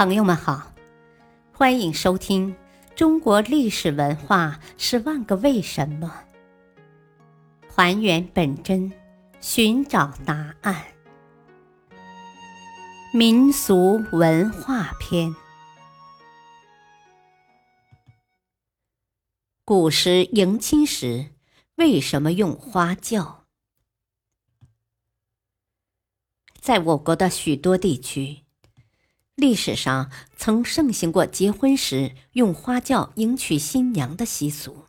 朋友们好，欢迎收听《中国历史文化十万个为什么》，还原本真，寻找答案。民俗文化篇：古时迎亲时为什么用花轿？在我国的许多地区。历史上曾盛行过结婚时用花轿迎娶新娘的习俗。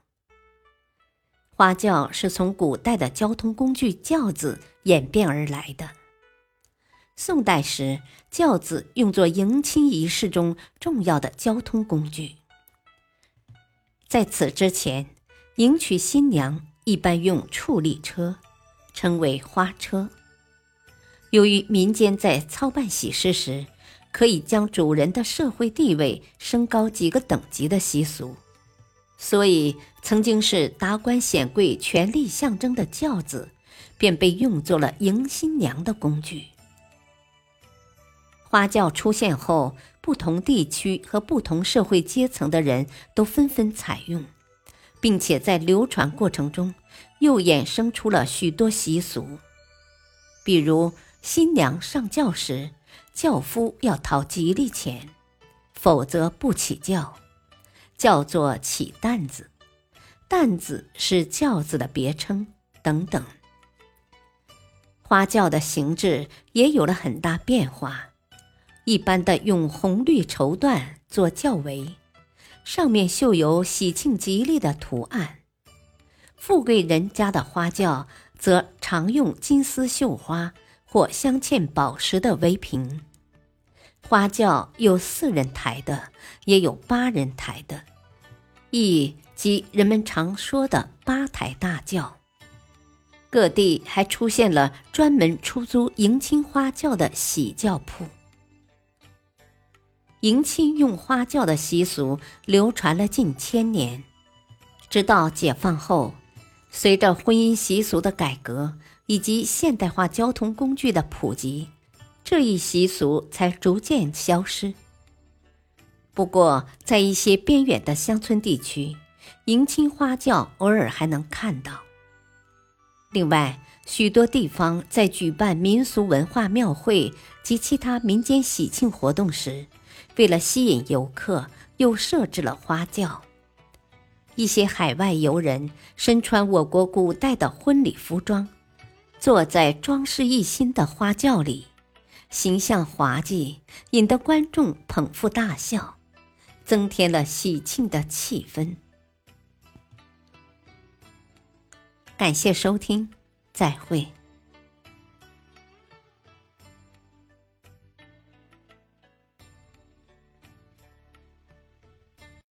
花轿是从古代的交通工具轿子演变而来的。宋代时，轿子用作迎亲仪式中重要的交通工具。在此之前，迎娶新娘一般用处力车，称为花车。由于民间在操办喜事时，可以将主人的社会地位升高几个等级的习俗，所以曾经是达官显贵权力象征的轿子，便被用作了迎新娘的工具。花轿出现后，不同地区和不同社会阶层的人都纷纷采用，并且在流传过程中又衍生出了许多习俗，比如新娘上轿时。轿夫要讨吉利钱，否则不起轿，叫做起担子。担子是轿子的别称等等。花轿的形制也有了很大变化，一般的用红绿绸缎做轿围，上面绣有喜庆吉利的图案；富贵人家的花轿则常用金丝绣花。或镶嵌宝石的围屏，花轿有四人抬的，也有八人抬的，亦即人们常说的八抬大轿。各地还出现了专门出租迎亲花轿的喜轿铺。迎亲用花轿的习俗流传了近千年，直到解放后，随着婚姻习俗的改革。以及现代化交通工具的普及，这一习俗才逐渐消失。不过，在一些边远的乡村地区，迎亲花轿偶尔还能看到。另外，许多地方在举办民俗文化庙会及其他民间喜庆活动时，为了吸引游客，又设置了花轿。一些海外游人身穿我国古代的婚礼服装。坐在装饰一新的花轿里，形象滑稽，引得观众捧腹大笑，增添了喜庆的气氛。感谢收听，再会。